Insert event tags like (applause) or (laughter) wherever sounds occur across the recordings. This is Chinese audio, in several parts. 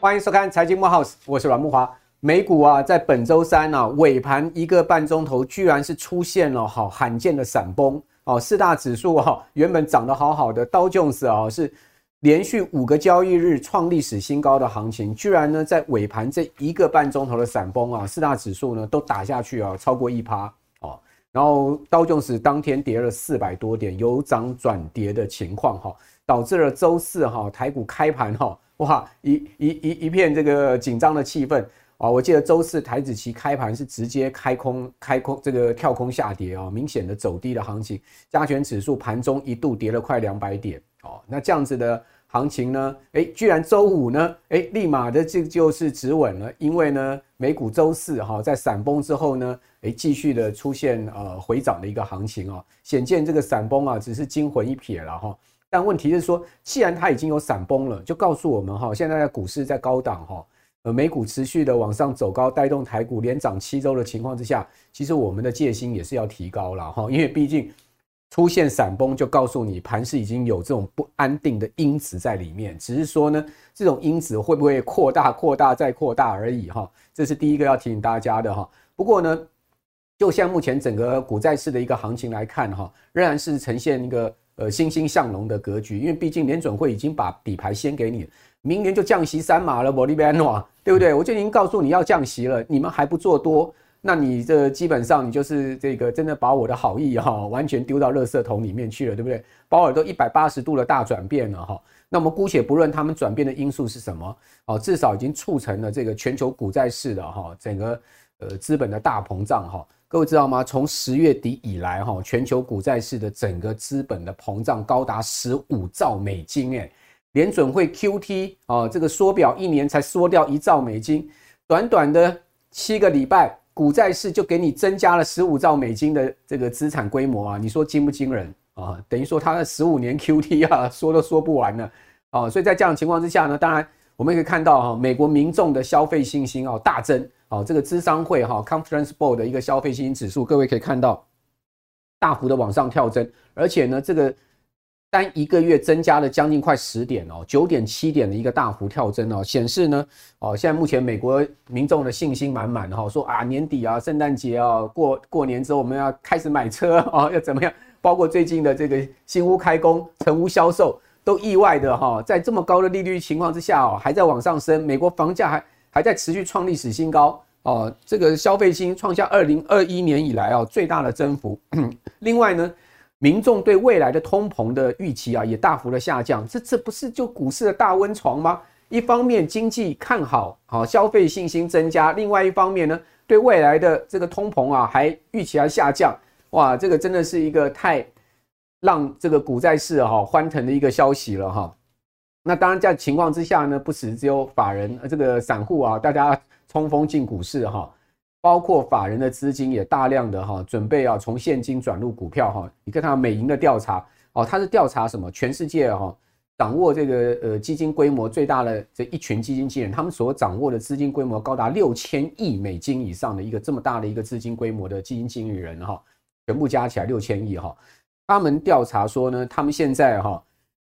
欢迎收看财经慕 House，我是阮木华。美股啊，在本周三啊尾盘一个半钟头，居然是出现了好罕见的闪崩哦。四大指数哈原本涨得好好的，道琼斯啊是连续五个交易日创历史新高的行情，居然呢在尾盘这一个半钟头的闪崩啊，四大指数呢都打下去啊，超过一趴。然后道琼斯当天跌了四百多点，由涨转跌的情况哈，导致了周四哈台股开盘哈。哇，一一一一片这个紧张的气氛啊！我记得周四台指期开盘是直接开空，开空这个跳空下跌啊，明显的走低的行情。加权指数盘中一度跌了快两百点哦。那这样子的行情呢，诶，居然周五呢，诶，立马的这就是止稳了，因为呢，美股周四哈在闪崩之后呢，诶，继续的出现呃回涨的一个行情啊，显见这个闪崩啊只是惊魂一瞥了哈。但问题是说，既然它已经有闪崩了，就告诉我们哈，现在的股市在高档哈，呃，美股持续的往上走高，带动台股连涨七周的情况之下，其实我们的戒心也是要提高了哈，因为毕竟出现闪崩，就告诉你盘势已经有这种不安定的因子在里面，只是说呢，这种因子会不会扩大、扩大再扩大而已哈，这是第一个要提醒大家的哈。不过呢，就像目前整个股债市的一个行情来看哈，仍然是呈现一个。呃，欣欣向荣的格局，因为毕竟联准会已经把底牌先给你，明年就降息三码了，玻利维诺，对不对？我就已经告诉你要降息了，你们还不做多，那你这基本上你就是这个真的把我的好意哈完全丢到垃圾桶里面去了，对不对？鲍尔都一百八十度的大转变了哈，那么姑且不论他们转变的因素是什么，哦，至少已经促成了这个全球股债市的哈整个呃资本的大膨胀哈。各位知道吗？从十月底以来，哈，全球股债市的整个资本的膨胀高达十五兆美金，诶，联准会 QT 啊，这个缩表一年才缩掉一兆美金，短短的七个礼拜，股债市就给你增加了十五兆美金的这个资产规模啊，你说惊不惊人啊？等于说它的十五年 QT 啊，说都说不完了啊，所以在这样的情况之下呢，当然我们可以看到哈，美国民众的消费信心啊大增。啊，这个资商会哈 Conference Board 的一个消费信心指数，各位可以看到大幅的往上跳增，而且呢，这个单一个月增加了将近快十点哦，九点七点的一个大幅跳增哦，显示呢，哦，现在目前美国民众的信心满满哈，说啊年底啊，圣诞节啊，过过年之后我们要开始买车啊，(laughs) 要怎么样？包括最近的这个新屋开工、成屋销售，都意外的哈，在这么高的利率情况之下哦，还在往上升，美国房价还。还在持续创历史新高哦，这个消费金创下二零二一年以来哦最大的增幅。(clears throat) 另外呢，民众对未来的通膨的预期啊也大幅的下降，这这不是就股市的大温床吗？一方面经济看好，好消费信心增加；另外一方面呢，对未来的这个通膨啊还预期还下降。哇，这个真的是一个太让这个股债市哈欢腾的一个消息了哈。那当然，在情况之下呢，不只只有法人，这个散户啊，大家冲锋进股市哈，包括法人的资金也大量的哈，准备啊从现金转入股票哈。你看他美银的调查哦，他是调查什么？全世界哈掌握这个呃基金规模最大的这一群基金经理人，他们所掌握的资金规模高达六千亿美金以上的一个这么大的一个资金规模的基金经理人哈，全部加起来六千亿哈。他们调查说呢，他们现在哈。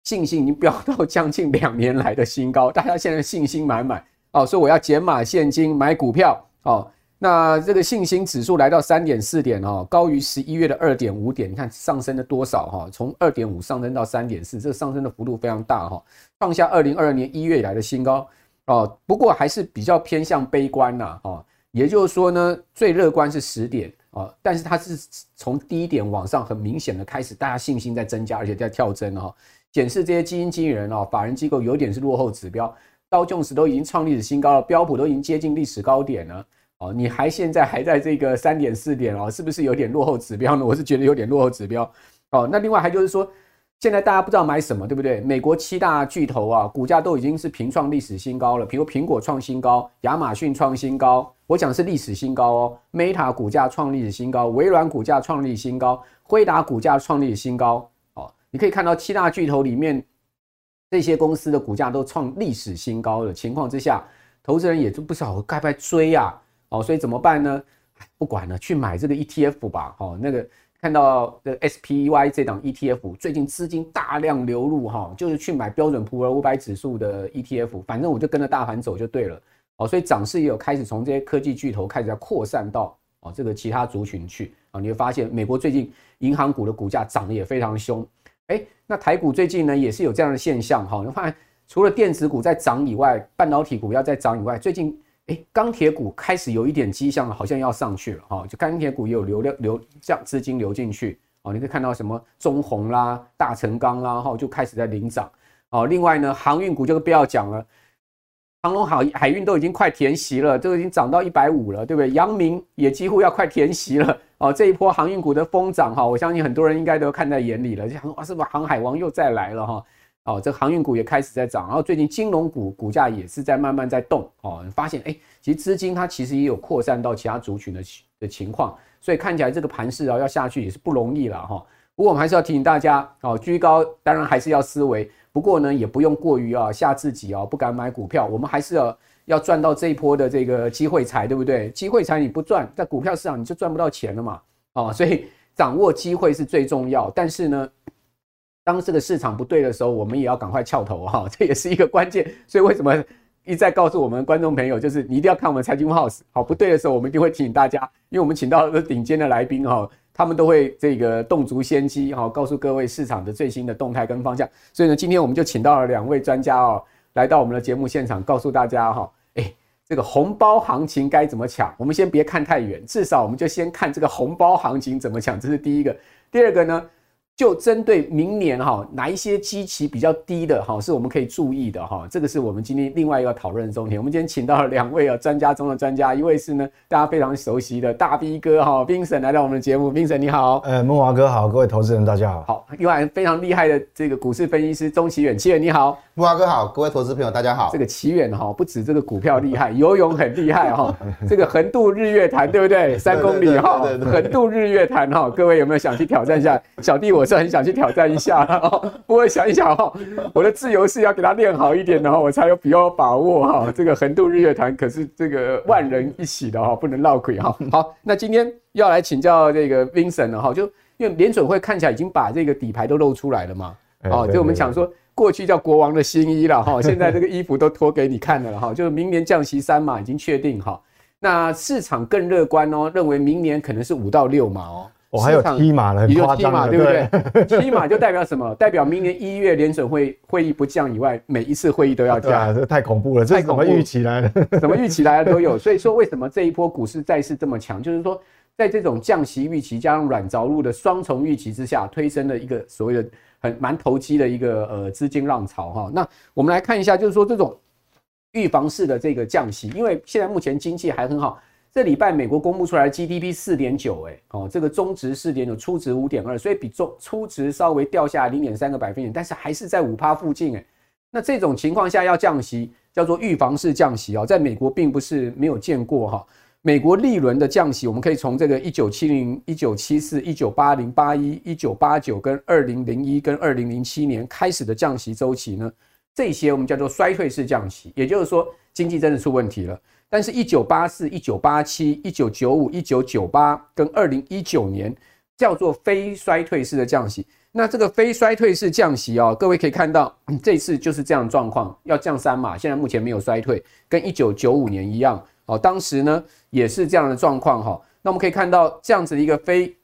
信心已经飙到将近两年来的新高，大家现在信心满满哦，所以我要减码现金买股票哦。那这个信心指数来到三点四点哦，高于十一月的二点五点，你看上升了多少哈？从二点五上升到三点四，这上升的幅度非常大哈，创下二零二二年一月以来的新高哦。不过还是比较偏向悲观呐哦，也就是说呢，最乐观是十点哦，但是它是从低点往上很明显的开始，大家信心在增加，而且在跳增哈。显示这些基金经理人哦，法人机构有点是落后指标，道琼斯都已经创历史新高了，标普都已经接近历史高点了哦，你还现在还在这个三点四点哦，是不是有点落后指标呢？我是觉得有点落后指标哦。那另外还就是说，现在大家不知道买什么，对不对？美国七大巨头啊，股价都已经是平创历史新高了，比如苹果创新高，亚马逊创新高，我讲是历史新高哦。Meta 股价创历史新高，微软股价创历史新高，辉达股价创历史新高。哦你可以看到七大巨头里面这些公司的股价都创历史新高的情况之下，投资人也就不知道该不该追啊？哦，所以怎么办呢？不管了，去买这个 ETF 吧。哦，那个看到的 SPY 这档 ETF 最近资金大量流入哈，就是去买标准普尔五百指数的 ETF，反正我就跟着大盘走就对了哦。所以涨势也有开始从这些科技巨头开始要扩散到哦这个其他族群去啊。你会发现美国最近银行股的股价涨得也非常凶，哎，那台股最近呢也是有这样的现象哈。你发现除了电子股在涨以外，半导体股要再涨以外，最近。哎，钢铁股开始有一点迹象了，好像要上去了哈。就钢铁股也有流量流这样资金流进去哦。你可以看到什么中鸿啦、大成钢啦，哈，就开始在领涨哦。另外呢，航运股就不要讲了，长隆海海运都已经快填席了，都已经涨到一百五了，对不对？阳明也几乎要快填席了哦。这一波航运股的疯涨哈，我相信很多人应该都看在眼里了，就想哇，是不是航海王又再来了哈？哦，这航运股也开始在涨，然后最近金融股股价也是在慢慢在动哦。你发现哎，其实资金它其实也有扩散到其他族群的的情况，所以看起来这个盘势啊要下去也是不容易了哈。不过我们还是要提醒大家哦，居高当然还是要思维，不过呢也不用过于啊吓自己哦，不敢买股票。我们还是要要赚到这一波的这个机会财，对不对？机会财你不赚，在股票市场你就赚不到钱了嘛。哦，所以掌握机会是最重要，但是呢。当这个市场不对的时候，我们也要赶快翘头哈，这也是一个关键。所以为什么一再告诉我们观众朋友，就是你一定要看我们财经 house。好，不对的时候，我们一定会提醒大家，因为我们请到了顶尖的来宾哈，他们都会这个洞烛先机哈，告诉各位市场的最新的动态跟方向。所以呢，今天我们就请到了两位专家哦，来到我们的节目现场，告诉大家哈，哎，这个红包行情该怎么抢？我们先别看太远，至少我们就先看这个红包行情怎么抢，这是第一个。第二个呢？就针对明年哈，哪一些基期比较低的哈，是我们可以注意的哈。这个是我们今天另外一个讨论的重点。我们今天请到了两位啊专家中的专家，一位是呢大家非常熟悉的大 B 哥哈，Vincent 来到我们的节目，Vincent 你好。呃，木华哥好，各位投资人大家好。好，另外非常厉害的这个股市分析师钟期远，期远你好。木华哥好，各位投资朋友大家好。这个奇远哈不止这个股票厉害，游泳很厉害哈。(laughs) 这个横渡日月潭对不对？三公里哈，横渡日月潭哈，各位有没有想去挑战一下？小弟我是很想去挑战。一下 (laughs) 哦，不过想一想哈，我的自由式要给他练好一点然后，我才有比较把握哈。这个横渡日月潭可是这个万人一起的哈，不能落亏哈。好，那今天要来请教这个 Vincent 了哈，就因为联准会看起来已经把这个底牌都露出来了嘛，哦，就我们讲说过去叫国王的新衣了哈，(laughs) 现在这个衣服都脱给你看了哈，就是明年降息三码已经确定哈，那市场更乐观哦，认为明年可能是五到六码哦。我、哦、还有踢马了，也有踢马，对不对 (laughs) 踢马就代表什么？代表明年一月联准会会议不降以外，每一次会议都要降。啊，这太恐怖了，这怎么预期来的？(laughs) 怎么预期来的都有。所以说，为什么这一波股市再次这么强？就是说，在这种降息预期加上软着陆的双重预期之下，推升了一个所谓的很蛮投机的一个呃资金浪潮哈。那我们来看一下，就是说这种预防式的这个降息，因为现在目前经济还很好。这礼拜美国公布出来 GDP 四点九，哎，哦，这个中值四点九，初值五点二，所以比中初值稍微掉下零点三个百分点，但是还是在五趴附近，哎，那这种情况下要降息，叫做预防式降息哦，在美国并不是没有见过哈。美国历轮的降息，我们可以从这个一九七零、一九七四、一九八零、八一、一九八九跟二零零一跟二零零七年开始的降息周期呢，这些我们叫做衰退式降息，也就是说经济真的出问题了。但是，一九八四、一九八七、一九九五、一九九八跟二零一九年叫做非衰退式的降息。那这个非衰退式降息哦，各位可以看到，这次就是这样状况，要降三码。现在目前没有衰退，跟一九九五年一样哦。当时呢也是这样的状况哈。那我们可以看到这样子的一个非。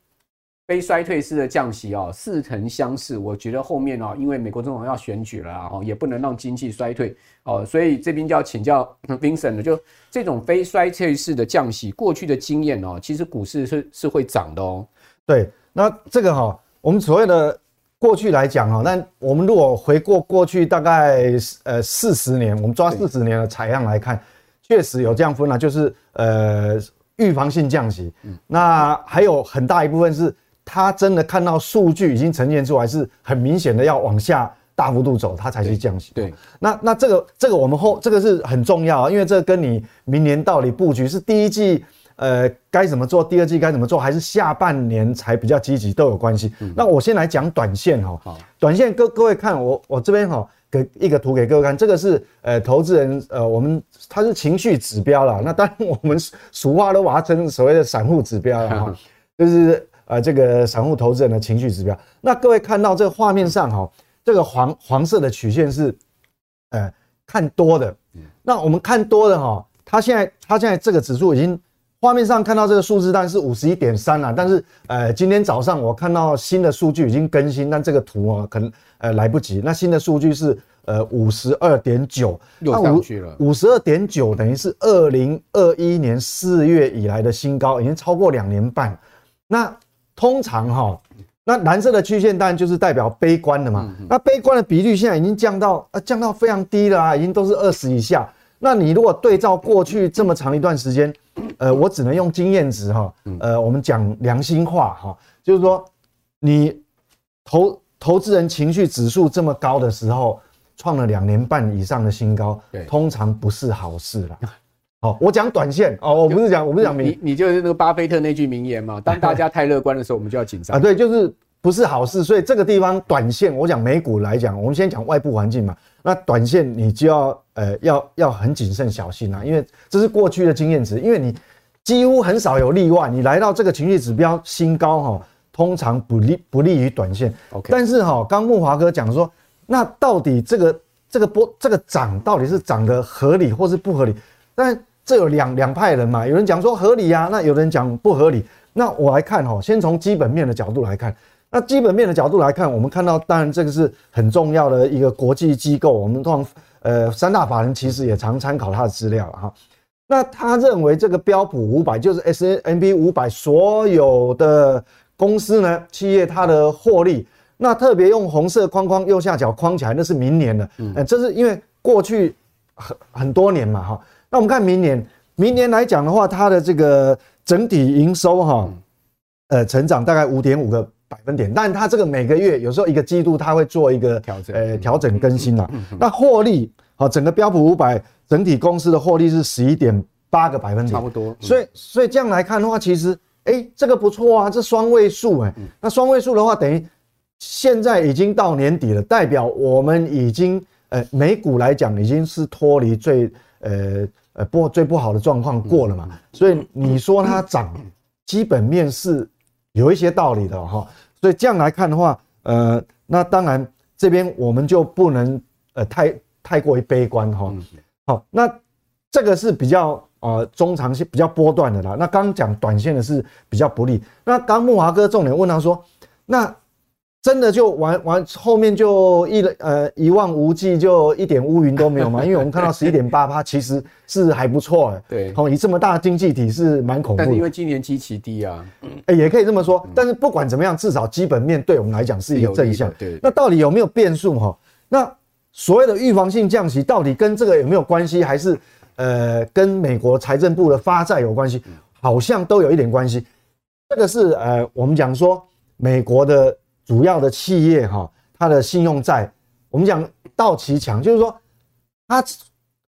非衰退式的降息哦，似曾相识。我觉得后面哦，因为美国总统要选举了啊，也不能让经济衰退哦，所以这边就要请教 Vincent 了。就这种非衰退式的降息，过去的经验哦，其实股市是是会涨的哦。对，那这个哈，我们所谓的过去来讲哈，那我们如果回过过去大概呃四十年，我们抓四十年的采样来看，确实有这样分啊，就是呃预防性降息。嗯，那还有很大一部分是。他真的看到数据已经呈现出来，是很明显的要往下大幅度走，他才去降息。对，那那这个这个我们后这个是很重要啊，因为这跟你明年到底布局是第一季呃该怎么做，第二季该怎么做，还是下半年才比较积极都有关系。那我先来讲短线哈，好，短线各各位看我我这边哈给一个图给各位看，这个是呃投资人呃我们它是情绪指标啦，那当然我们俗话都把它称所谓的散户指标了哈，(laughs) 就是。呃这个散户投资人的情绪指标。那各位看到这个画面上哈，这个黄黄色的曲线是呃看多的，那我们看多的哈，它现在它现在这个指数已经。画面上看到这个数字，但是五十一点三了。但是，呃，今天早上我看到新的数据已经更新，但这个图啊，可能呃来不及。那新的数据是呃五十二点九，又上去了。五十二点九等于是二零二一年四月以来的新高，已经超过两年半。那通常哈，那蓝色的曲线当然就是代表悲观的嘛。那悲观的比率现在已经降到啊降到非常低了啊，已经都是二十以下。那你如果对照过去这么长一段时间，呃，我只能用经验值哈，呃，我们讲良心话哈，就是说，你投投资人情绪指数这么高的时候，创了两年半以上的新高，通常不是好事了。好，我讲短线哦，我不是讲，我不是讲明，你你就是那个巴菲特那句名言嘛，(laughs) 当大家太乐观的时候，我们就要紧张啊，对，就是。不是好事，所以这个地方短线，我讲美股来讲，我们先讲外部环境嘛。那短线你就要呃要要很谨慎小心啊，因为这是过去的经验值，因为你几乎很少有例外，你来到这个情绪指标新高哈，通常不利不利于短线。OK，但是哈，刚慕华哥讲说，那到底这个这个波这个涨到底是涨得合理或是不合理？但这有两两派人嘛，有人讲说合理呀，那有人讲不合理。那我来看哈，先从基本面的角度来看。那基本面的角度来看，我们看到，当然这个是很重要的一个国际机构，我们通常呃三大法人其实也常参考他的资料哈。那他认为这个标普五百就是 S N B 五百所有的公司呢，企业它的获利，那特别用红色框框右下角框起来，那是明年的，嗯，这是因为过去很很多年嘛哈。那我们看明年，明年来讲的话，它的这个整体营收哈，呃，成长大概五点五个。百分点，但它这个每个月有时候一个季度它会做一个调整，呃，调整更新啦。那获利，好，整个标普五百整体公司的获利是十一点八个百分点，差不多。所以，所以这样来看的话，其实，哎，这个不错啊，这双位数，哎，那双位数的话，等于现在已经到年底了，代表我们已经，呃，美股来讲已经是脱离最，呃，呃，不最不好的状况过了嘛。所以你说它涨，基本面是。有一些道理的哈，所以这样来看的话，呃，那当然这边我们就不能呃太太过于悲观哈。好，那这个是比较呃中长线比较波段的啦。那刚讲短线的是比较不利。那刚慕驊哥重点问他说，那。真的就完完后面就一呃一望无际，就一点乌云都没有嘛？(laughs) 因为我们看到十一点八趴，其实是还不错的。对，好，以这么大的经济体是蛮恐怖的。但是因为今年基期低啊，哎，也可以这么说。但是不管怎么样，至少基本面对我们来讲是一个正向。对，那到底有没有变数哈？那所谓的预防性降息，到底跟这个有没有关系？还是呃跟美国财政部的发债有关系？好像都有一点关系。这个是呃我们讲说美国的。主要的企业哈，它的信用债，我们讲到期强，就是说，它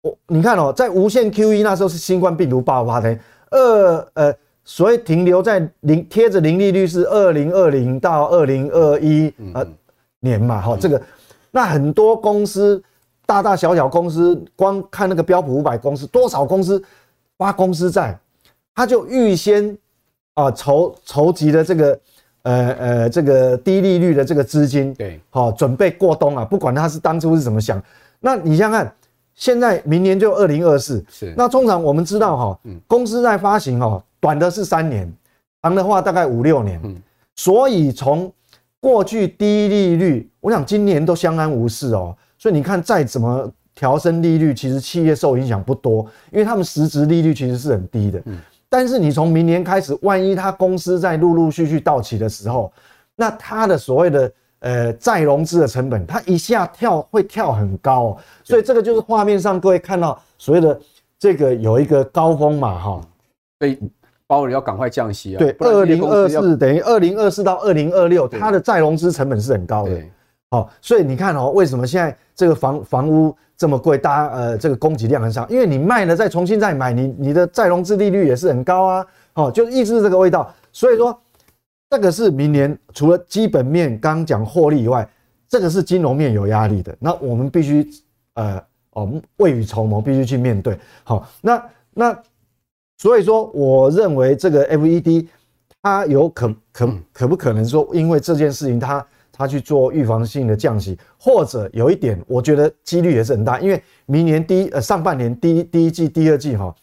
我你看哦，在无限 QE 那时候是新冠病毒爆发的，二呃，所以停留在零贴着零利率是二零二零到二零二一呃年嘛哈，这个那很多公司大大小小公司，光看那个标普五百公司，多少公司发公司债，他就预先啊筹筹集的这个。呃呃，这个低利率的这个资金，对，好，准备过冬啊。不管他是当初是怎么想，那你想想看，现在明年就二零二四，是。那通常我们知道哈，公司在发行哈，短的是三年，长的话大概五六年。嗯。所以从过去低利率，我想今年都相安无事哦。所以你看，再怎么调升利率，其实企业受影响不多，因为他们实质利率其实是很低的。嗯。但是你从明年开始，万一他公司在陆陆续续到期的时候，那他的所谓的呃再融资的成本，它一下跳会跳很高哦，所以这个就是画面上各位看到所谓的这个有一个高峰嘛哈，所以鲍尔要赶快降息啊。对，二零二四等于二零二四到二零二六，它的再融资成本是很高的。好，所以你看哦，为什么现在这个房房屋？这么贵，大家呃，这个供给量很少，因为你卖了再重新再买，你你的再融资利率也是很高啊，哦，就一直是这个味道。所以说，这个是明年除了基本面刚讲获利以外，这个是金融面有压力的。那我们必须呃，我们未雨绸缪，必须去面对。好，那那所以说，我认为这个 FED 它有可可可不可能说，因为这件事情它他去做预防性的降息，或者有一点，我觉得几率也是很大，因为明年第一呃上半年第一第一季第二季哈，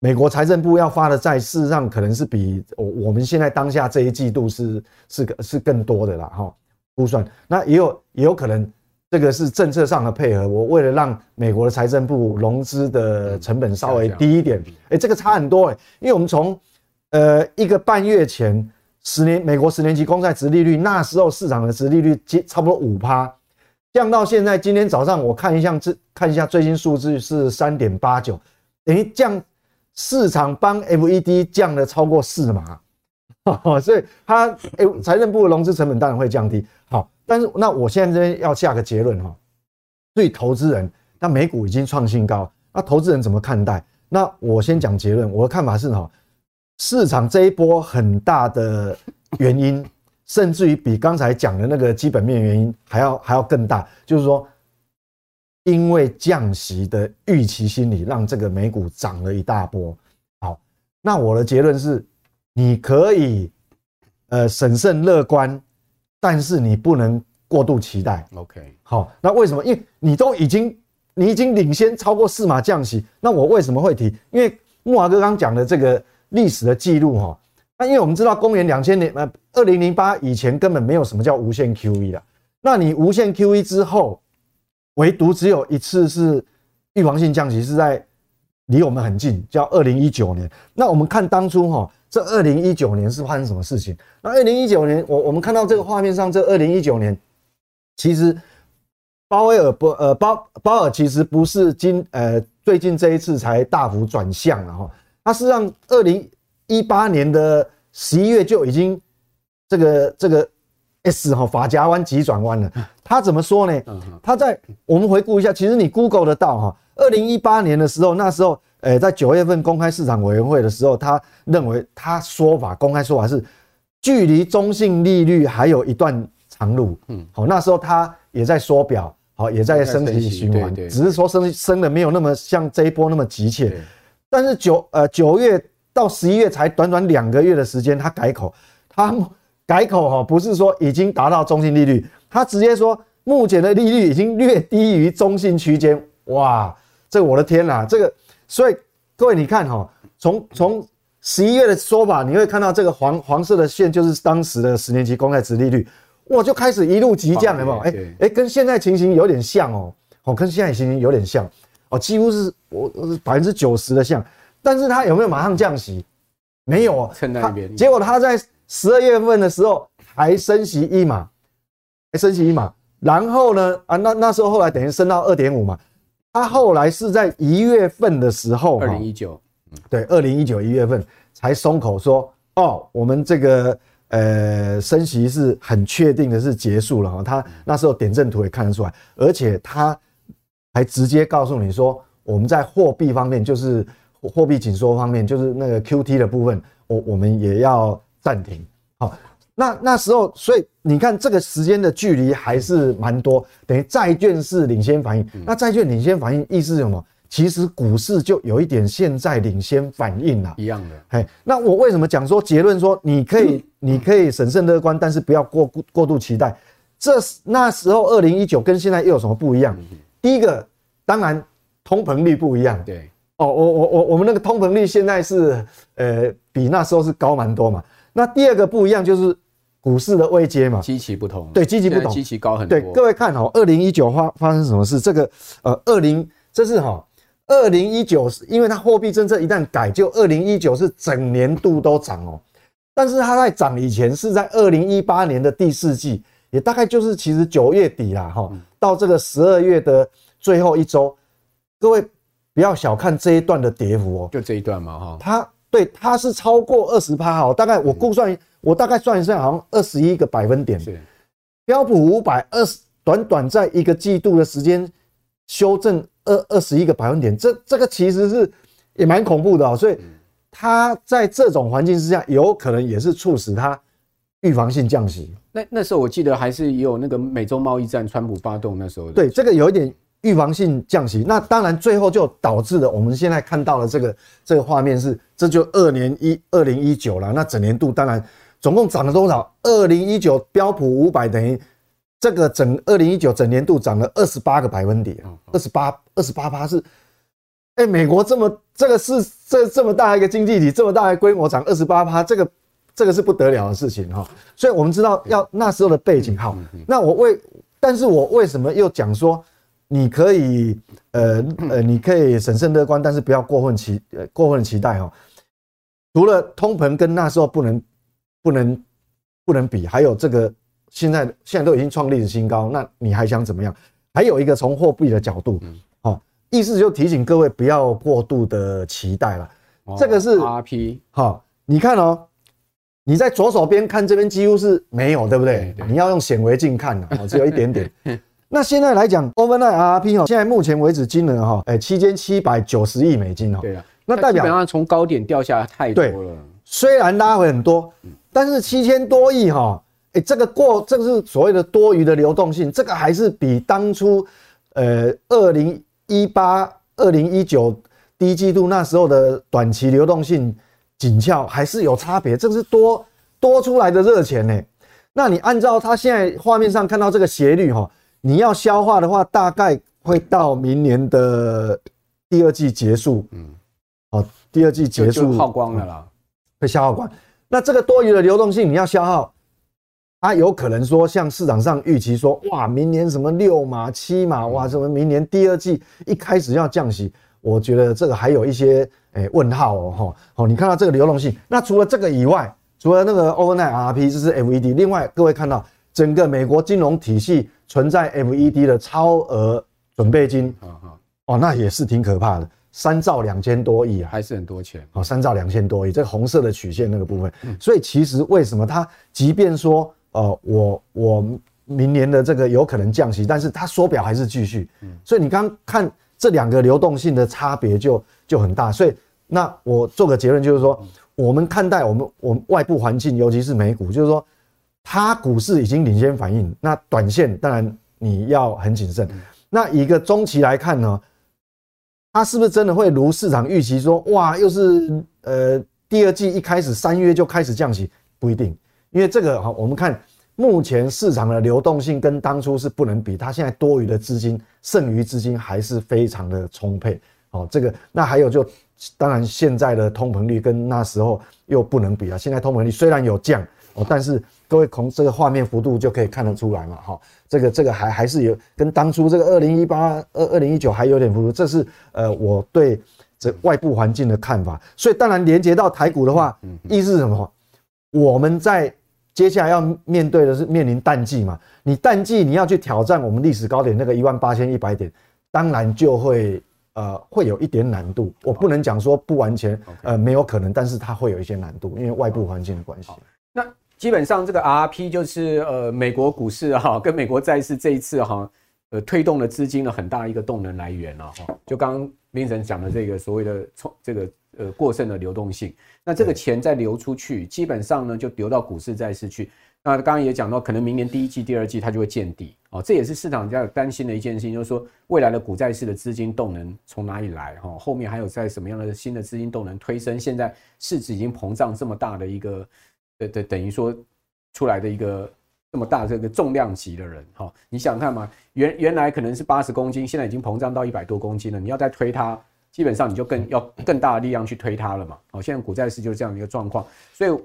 美国财政部要发的债事实上可能是比我我们现在当下这一季度是是个是更多的啦哈，估算那也有也有可能。这个是政策上的配合，我为了让美国的财政部融资的成本稍微低一点，哎，这个差很多哎，因为我们从呃一个半月前十年美国十年期公债殖利率，那时候市场的殖利率差不多五趴，降到现在，今天早上我看一下这看一下最新数字是三点八九，等于降市场帮 FED 降了超过四码，(laughs) 所以它哎财政部的融资成本当然会降低，好。但是那我现在这边要下个结论哈，对投资人，那美股已经创新高，那投资人怎么看待？那我先讲结论，我的看法是哈，市场这一波很大的原因，(laughs) 甚至于比刚才讲的那个基本面原因还要还要更大，就是说，因为降息的预期心理，让这个美股涨了一大波。好，那我的结论是，你可以呃审慎乐观。但是你不能过度期待。OK，好，那为什么？因为你都已经，你已经领先超过四码降息，那我为什么会提？因为木华哥刚讲的这个历史的记录哈，那因为我们知道公元两千年呃二零零八以前根本没有什么叫无限 QE 的，那你无限 QE 之后，唯独只有一次是预防性降息，是在离我们很近，叫二零一九年。那我们看当初哈。这二零一九年是发生什么事情？那二零一九年，我我们看到这个画面上，这二零一九年，其实鲍威尔不呃鲍鲍尔其实不是今呃最近这一次才大幅转向了哈，他是让二零一八年的十一月就已经这个这个 S 哈法夹弯急转弯了。他怎么说呢？他在我们回顾一下，其实你 Google 得到哈，二零一八年的时候，那时候。诶，在九月份公开市场委员会的时候，他认为他说法公开说法是，距离中性利率还有一段长路。嗯，好，那时候他也在缩表，好，也在升息循环，只是说升升的没有那么像这一波那么急切。但是九呃九月到十一月才短短两个月的时间，他改口，他改口哈，不是说已经达到中性利率，他直接说目前的利率已经略低于中性区间。哇，这我的天呐，这个。所以各位，你看哈，从从十一月的说法，你会看到这个黄黄色的线就是当时的十年期公债值利率，哇，就开始一路急降，有没有？哎哎，跟现在情形有点像哦，哦，跟现在情形有点像哦，几乎是我百分之九十的像，但是它有没有马上降息？没有哦，(laughs) 趁那边。结果它在十二月份的时候还升息一码，还升息一码，然后呢，啊，那那时候后来等于升到二点五嘛。他后来是在一月份的时候，二零一九，对，二零一九一月份才松口说，哦，我们这个呃升息是很确定的是结束了哈。他那时候点阵图也看得出来，而且他还直接告诉你说，我们在货币方面，就是货币紧缩方面，就是那个 QT 的部分，我我们也要暂停，好。那那时候，所以你看这个时间的距离还是蛮多，等于债券是领先反应。那债券领先反应意思是什么？其实股市就有一点现在领先反应了，一样的。嘿，那我为什么讲说结论说你可以你可以审慎乐观，但是不要过过度期待。这那时候二零一九跟现在又有什么不一样？第一个，当然通膨率不一样。对，哦，我我我我们那个通膨率现在是呃比那时候是高蛮多嘛。那第二个不一样就是。股市的位阶嘛，基期不同，对，基期不同，基期高很多。对，各位看哦，二零一九发发生什么事？这个呃，二零这是哈，二零一九是因为它货币政策一旦改，就二零一九是整年度都涨哦。但是它在涨以前是在二零一八年的第四季，也大概就是其实九月底啦哈，到这个十二月的最后一周，各位不要小看这一段的跌幅哦，就这一段嘛哈。它对它是超过二十趴哦，大概我估算。我大概算一算，好像二十一个百分点。是标普五百二十，短短在一个季度的时间修正二二十一个百分点，这这个其实是也蛮恐怖的哦。所以它在这种环境之下，有可能也是促使它预防性降息。那那时候我记得还是有那个美洲贸易战，川普发动那时候的。对，这个有一点预防性降息，那当然最后就导致了我们现在看到了这个这个画面是，这就二年一二零一九了。那整年度当然总共涨了多少？二零一九标普五百等于这个整二零一九整年度涨了二十八个百分点，二十八二十八趴是，哎，美国这么这个是这这么大一个经济体，这么大的规模涨二十八趴，这个这个是不得了的事情哈。所以我们知道要那时候的背景好，那我为，但是我为什么又讲说？你可以，呃呃，你可以审慎乐观，但是不要过分期，呃，过分期待哦。除了通膨跟那时候不能、不能、不能比，还有这个现在现在都已经创历史新高，那你还想怎么样？还有一个从货币的角度，哦，意思就提醒各位不要过度的期待了。这个是 RP，哈，你看哦，你在左手边看这边几乎是没有，对不对？你要用显微镜看的，哦，(laughs) 只有一点点。那现在来讲，overnight RRP 哦，现在目前为止金额哈，哎，七千七百九十亿美金哦。对啊，那代表基本上从高点掉下来太多了。虽然拉回很多，但是七千多亿哈，哎，这个过，这个是所谓的多余的流动性，这个还是比当初呃二零一八、二零一九第一季度那时候的短期流动性紧俏还是有差别，这个是多多出来的热钱呢。那你按照它现在画面上看到这个斜率哈。你要消化的话，大概会到明年的第二季结束。嗯，好，第二季结束耗光了啦，会消耗光。那这个多余的流动性你要消耗，它有可能说像市场上预期说，哇，明年什么六码七码，哇，什么明年第二季一开始要降息，我觉得这个还有一些诶、欸、问号哦，哈，好，你看到这个流动性，那除了这个以外，除了那个 overnight RRP 就是 FED，另外各位看到整个美国金融体系。存在 FED 的超额准备金，哦，那也是挺可怕的，三兆两千多亿啊，还是很多钱。哦，三兆两千多亿，这个红色的曲线那个部分，所以其实为什么它即便说，呃，我我明年的这个有可能降息，但是它缩表还是继续，所以你刚看这两个流动性的差别就就很大，所以那我做个结论就是说，我们看待我们我们外部环境，尤其是美股，就是说。它股市已经领先反应，那短线当然你要很谨慎。那以一个中期来看呢，它是不是真的会如市场预期说，哇，又是呃第二季一开始三月就开始降息？不一定，因为这个哈，我们看目前市场的流动性跟当初是不能比，它现在多余的资金、剩余资金还是非常的充沛。哦，这个那还有就当然现在的通膨率跟那时候又不能比了。现在通膨率虽然有降哦，但是。各位从这个画面幅度就可以看得出来嘛，哈，这个这个还还是有跟当初这个二零一八、二二零一九还有点幅度，这是呃我对这外部环境的看法。所以当然连接到台股的话，意思是什么？我们在接下来要面对的是面临淡季嘛，你淡季你要去挑战我们历史高点那个一万八千一百点，当然就会呃会有一点难度。我不能讲说不完全呃没有可能，但是它会有一些难度，因为外部环境的关系。那。基本上这个 RRP 就是呃美国股市哈跟美国债市这一次哈呃推动了资金的很大一个动能来源了哈，就刚刚 Vincent 讲的这个所谓的从这个呃过剩的流动性，那这个钱再流出去，基本上呢就流到股市债市去。那刚刚也讲到，可能明年第一季、第二季它就会见底哦，这也是市场比较担心的一件事情，就是说未来的股债市的资金动能从哪里来哈？后面还有在什么样的新的资金动能推升？现在市值已经膨胀这么大的一个。对对，等于说出来的一个这么大这个重量级的人哈，你想看嘛？原原来可能是八十公斤，现在已经膨胀到一百多公斤了。你要再推它，基本上你就更要更大的力量去推它了嘛。好，现在股债市就是这样的一个状况，所以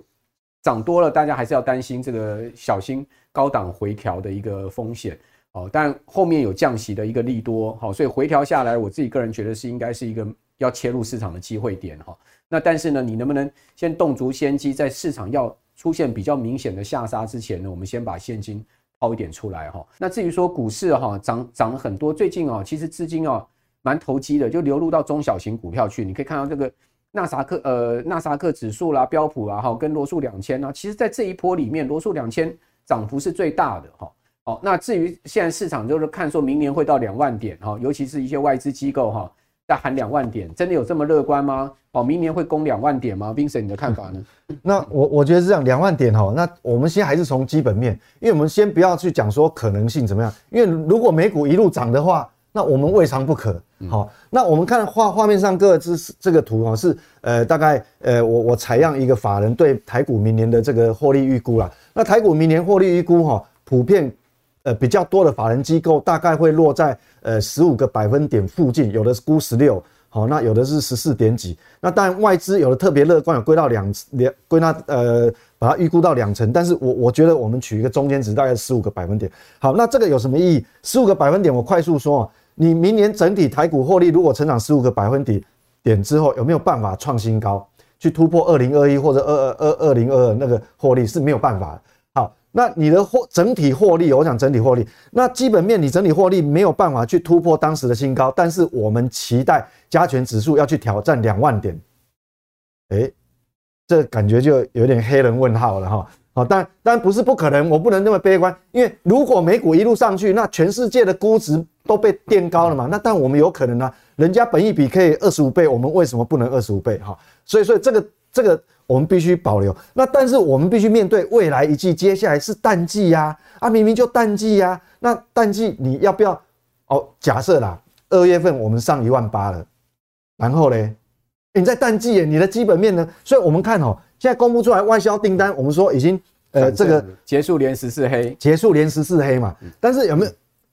涨多了，大家还是要担心这个小心高档回调的一个风险哦。但后面有降息的一个利多，好，所以回调下来，我自己个人觉得是应该是一个要切入市场的机会点哈。那但是呢，你能不能先动足先机，在市场要出现比较明显的下杀之前呢，我们先把现金抛一点出来哈。那至于说股市哈涨涨很多，最近啊其实资金啊蛮投机的，就流入到中小型股票去。你可以看到这个纳萨克呃纳萨克指数啦、标普啦哈，跟罗素两千啊，其实在这一波里面，罗素两千涨幅是最大的哈。好，那至于现在市场就是看说明年会到两万点哈，尤其是一些外资机构哈。在喊两万点，真的有这么乐观吗？哦，明年会攻两万点吗？Vincent，你的看法呢？那我我觉得是这样，两万点哈，那我们先还是从基本面，因为我们先不要去讲说可能性怎么样，因为如果美股一路涨的话，那我们未尝不可。好，那我们看画画面上各个这这个图啊，是呃大概呃我我采样一个法人对台股明年的这个获利预估啦。那台股明年获利预估哈，普遍呃比较多的法人机构大概会落在呃十五个百分点附近，有的是估十六。好，那有的是十四点几，那当然外资有的特别乐观，有归到两两归纳呃，把它预估到两成，但是我我觉得我们取一个中间值，大概十五个百分点。好，那这个有什么意义？十五个百分点，我快速说啊，你明年整体台股获利如果成长十五个百分点点之后，有没有办法创新高，去突破二零二一或者二二二二零二二那个获利是没有办法的。那你的获整体获利，我想整体获利，那基本面你整体获利没有办法去突破当时的新高，但是我们期待加权指数要去挑战两万点，诶，这感觉就有点黑人问号了哈。好，但但不是不可能，我不能那么悲观，因为如果美股一路上去，那全世界的估值都被垫高了嘛，那但我们有可能呢、啊，人家本益比可以二十五倍，我们为什么不能二十五倍？哈，所以所以这个这个。我们必须保留。那但是我们必须面对未来一季，接下来是淡季呀，啊，明明就淡季呀。那淡季你要不要？哦，假设啦，二月份我们上一万八了，然后嘞，你在淡季耶，你的基本面呢？所以我们看哦，现在公布出来外销订单，我们说已经呃这个结束连十四黑，结束连十四黑嘛。但是有没有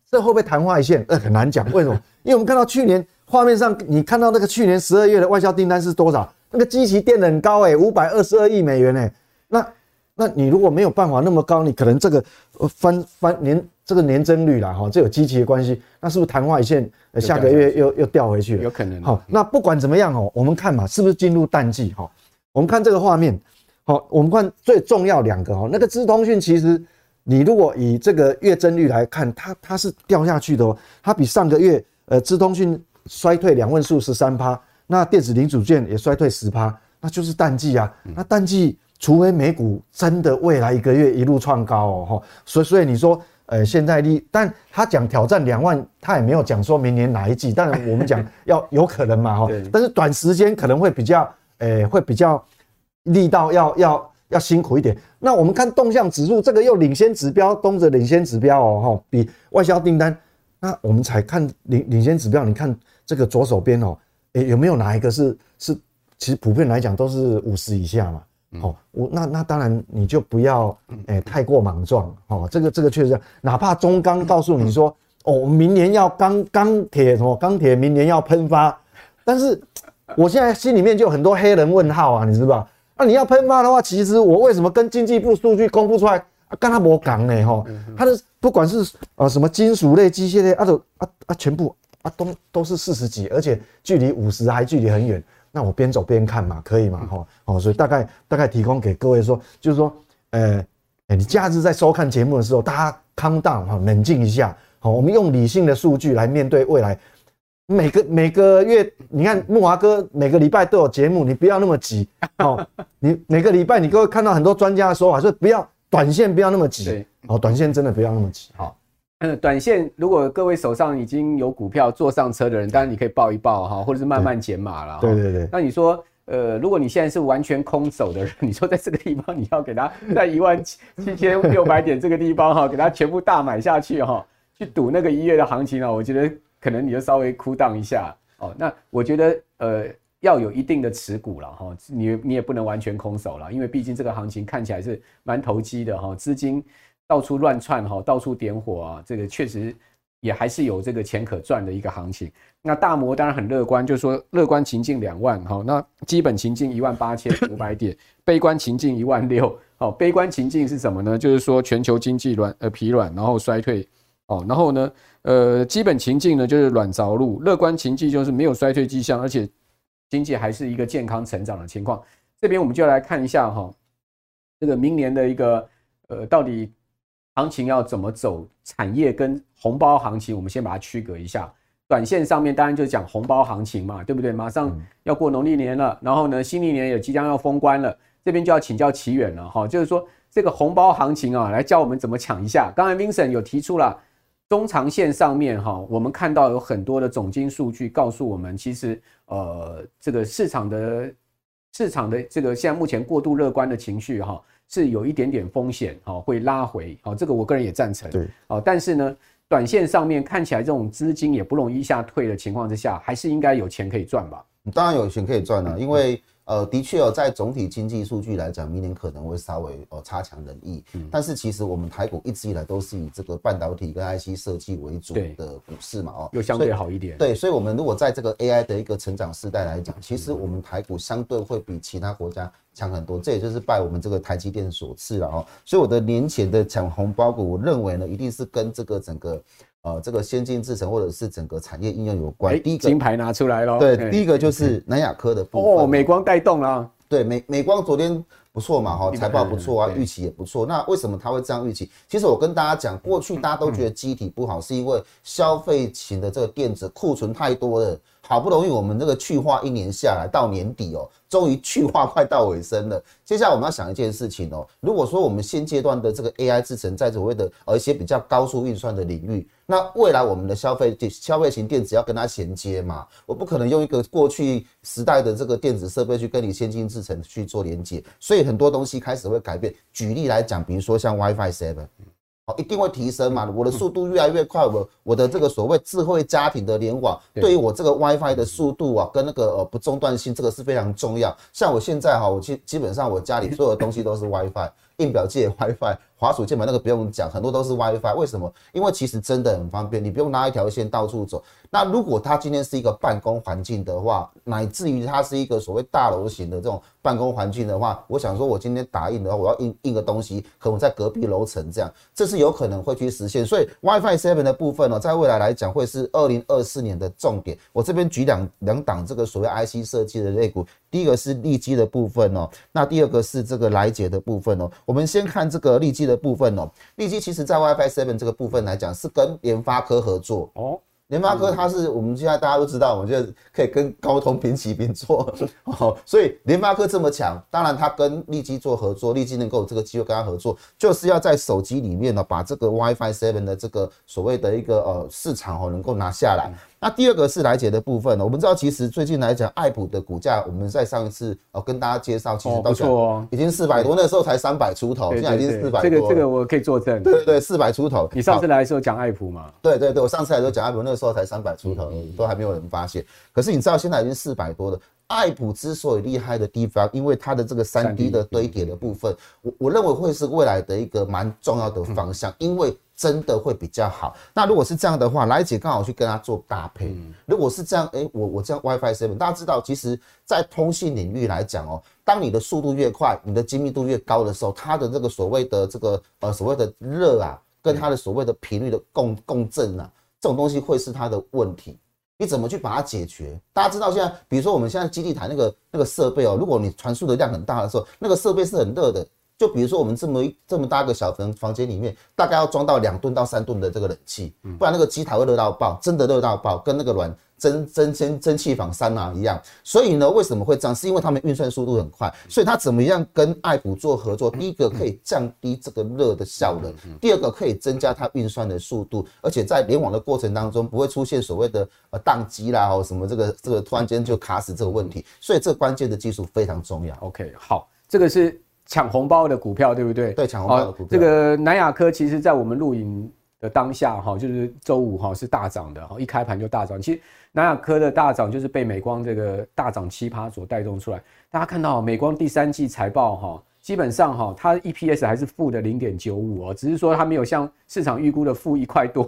这会不会昙花一现？呃，很难讲。为什么？(laughs) 因为我们看到去年画面上，你看到那个去年十二月的外销订单是多少？那个基期垫得很高诶，五百二十二亿美元诶，那那你如果没有办法那么高，你可能这个翻翻年这个年增率啦哈，这有基期的关系，那是不是昙花一现？下个月又又掉回去了？有可能。好，那不管怎么样哦，我们看嘛，是不是进入淡季哈？我们看这个画面，好，我们看最重要两个哈，那个资通讯其实你如果以这个月增率来看，它它是掉下去的哦，它比上个月呃资通讯衰退两位数十三趴。那电子零组件也衰退十趴，那就是淡季啊。那淡季，除非美股真的未来一个月一路创高哦，哈，所以所以你说，呃，现在利，但他讲挑战两万，他也没有讲说明年哪一季，但我们讲 (laughs) 要有可能嘛，哈。但是短时间可能会比较，呃，会比较力道要要要辛苦一点。那我们看动向指数，这个又领先指标，东着领先指标哦，哈，比外销订单，那我们才看领领先指标，你看这个左手边哦。诶，有没有哪一个是是？其实普遍来讲都是五十以下嘛。哦，我那那当然你就不要诶太过莽撞。哦，这个这个确实，哪怕中钢告诉你说，哦，明年要钢钢铁什么钢铁明年要喷发，但是我现在心里面就有很多黑人问号啊，你知道？那你要喷发的话，其实我为什么跟经济部数据公布出来，跟他没讲呢？哈，他的不管是呃什么金属类、机械类，啊都啊啊全部。啊，都都是四十几，而且距离五十还距离很远。那我边走边看嘛，可以嘛？哈，哦，所以大概大概提供给各位说，就是说，呃，你假日在收看节目的时候，大家 calm down 哈，冷静一下。好，我们用理性的数据来面对未来。每个每个月，你看木华哥每个礼拜都有节目，你不要那么急。(laughs) 哦，你每个礼拜你都会看到很多专家的说法，说不要短线不要那么急。哦，短线真的不要那么急。好。嗯，短线如果各位手上已经有股票坐上车的人，当然你可以抱一抱哈，或者是慢慢减码了。对对对。那你说，呃，如果你现在是完全空手的人，(laughs) 你说在这个地方你要给他 (laughs) 在一万七千六百点这个地方哈，给他全部大买下去哈，去赌那个一月的行情啊，我觉得可能你就稍微哭荡一下哦。那我觉得呃要有一定的持股了哈，你你也不能完全空手了，因为毕竟这个行情看起来是蛮投机的哈，资金。到处乱窜哈，到处点火啊，这个确实也还是有这个钱可赚的一个行情。那大摩当然很乐观，就是说乐观情境两万哈，那基本情境一万八千五百点，(laughs) 悲观情境一万六。好，悲观情境是什么呢？就是说全球经济软呃疲软，然后衰退哦，然后呢呃基本情境呢就是软着陆，乐观情境就是没有衰退迹象，而且经济还是一个健康成长的情况。这边我们就来看一下哈，这个明年的一个呃到底。行情要怎么走？产业跟红包行情，我们先把它区隔一下。短线上面当然就讲红包行情嘛，对不对？马上要过农历年了，然后呢，新历年也即将要封关了，这边就要请教奇远了哈。就是说这个红包行情啊，来教我们怎么抢一下。刚才 Vincent 有提出了中长线上面哈，我们看到有很多的总经数据告诉我们，其实呃这个市场的市场的这个现在目前过度乐观的情绪哈。是有一点点风险，哈，会拉回，好，这个我个人也赞成，对，好，但是呢，短线上面看起来这种资金也不容易一下退的情况之下，还是应该有钱可以赚吧？当然有钱可以赚了，因为。呃，的确哦，在总体经济数据来讲，明年可能会稍微呃差强人意。嗯，但是其实我们台股一直以来都是以这个半导体跟 IC 设计为主的股市嘛，哦，又相对好一点。对，所以，我们如果在这个 AI 的一个成长时代来讲，其实我们台股相对会比其他国家强很多。这也就是拜我们这个台积电所赐了哦。所以，我的年前的抢红包股，我认为呢，一定是跟这个整个。呃，这个先进制程或者是整个产业应用有关。欸、第一个金牌拿出来了。对，欸、第一个就 (laughs) 是南亚科的部分。哦，美光带动了。对，美美光昨天不错嘛，哈，财报不错啊，预期也不错。那为什么它会这样预期？其实我跟大家讲，过去大家都觉得机体不好，是因为消费型的这个电子库存太多了。好不容易我们这个去化一年下来到年底哦，终于去化快到尾声了。接下来我们要想一件事情哦，如果说我们现阶段的这个 AI 制程在所谓的呃一些比较高速运算的领域，那未来我们的消费消费型电子要跟它衔接嘛，我不可能用一个过去时代的这个电子设备去跟你先进制程去做连接，所以很多东西开始会改变。举例来讲，比如说像 WiFi 7。一定会提升嘛？我的速度越来越快，我我的这个所谓智慧家庭的联网，对于我这个 WiFi 的速度啊，跟那个呃不中断性，这个是非常重要。像我现在哈，我基基本上我家里所有的东西都是 WiFi，印表机也 WiFi。滑鼠键盘那个不用讲，很多都是 WiFi。为什么？因为其实真的很方便，你不用拉一条线到处走。那如果它今天是一个办公环境的话，乃至于它是一个所谓大楼型的这种办公环境的话，我想说，我今天打印的话，我要印印个东西，可能在隔壁楼层这样，这是有可能会去实现。所以 WiFi 7的部分呢，在未来来讲会是二零二四年的重点。我这边举两两档这个所谓 IC 设计的类股，第一个是利基的部分哦，那第二个是这个来捷的部分哦。我们先看这个利基的的部分哦，利基其实在 WiFi Seven 这个部分来讲，是跟联发科合作哦。联发科它是我们现在大家都知道，我觉得可以跟高通平起平坐 (laughs) 哦。所以联发科这么强，当然它跟利基做合作，利基能够有这个机会跟它合作，就是要在手机里面呢，把这个 WiFi Seven 的这个所谓的一个呃市场哦，能够拿下来。那第二个是来解的部分，我们知道其实最近来讲，爱普的股价，我们在上一次哦跟大家介绍，其实到错，已经四百多，那时候才三百出头，现在已经四百多。这个这个我可以作证。对对对，四百出头。你上次来的时候讲爱普嘛？对对对，我上次来的时候讲爱普，那个时候才三百出头，都还没有人发现。可是你知道现在已经四百多了。爱普之所以厉害的地方，因为它的这个三 D 的堆叠的部分，我我认为会是未来的一个蛮重要的方向，因为真的会比较好。那如果是这样的话，来姐刚好去跟它做搭配。如果是这样，哎，我我这样 WiFi 7，大家知道，其实在通信领域来讲哦，当你的速度越快，你的精密度越高的时候，它的这个所谓的这个呃所谓的热啊，跟它的所谓的频率的共共振啊，这种东西会是它的问题。你怎么去把它解决？大家知道现在，比如说我们现在基地台那个那个设备哦，如果你传输的量很大的时候，那个设备是很热的。就比如说我们这么一这么大个小房房间里面，大概要装到两吨到三吨的这个冷气，不然那个机台会热到爆，真的热到爆，跟那个暖蒸蒸蒸蒸汽房三啊一样。所以呢，为什么会这样？是因为他们运算速度很快，所以它怎么样跟爱普做合作？第一个可以降低这个热的效能，第二个可以增加它运算的速度，而且在联网的过程当中不会出现所谓的呃宕机啦哦什么这个这个突然间就卡死这个问题。所以这关键的技术非常重要。OK，好，这个是。抢红包的股票对不对？对，抢红包的股票。这个南亚科其实，在我们录影的当下，哈，就是周五哈是大涨的，哈，一开盘就大涨。其实南亚科的大涨就是被美光这个大涨七趴所带动出来。大家看到美光第三季财报，哈，基本上哈，它 EPS 还是负的零点九五哦，只是说它没有像市场预估的负一块多，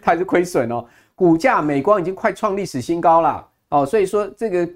它还是亏损哦。股价美光已经快创历史新高了哦，所以说这个。